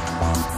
one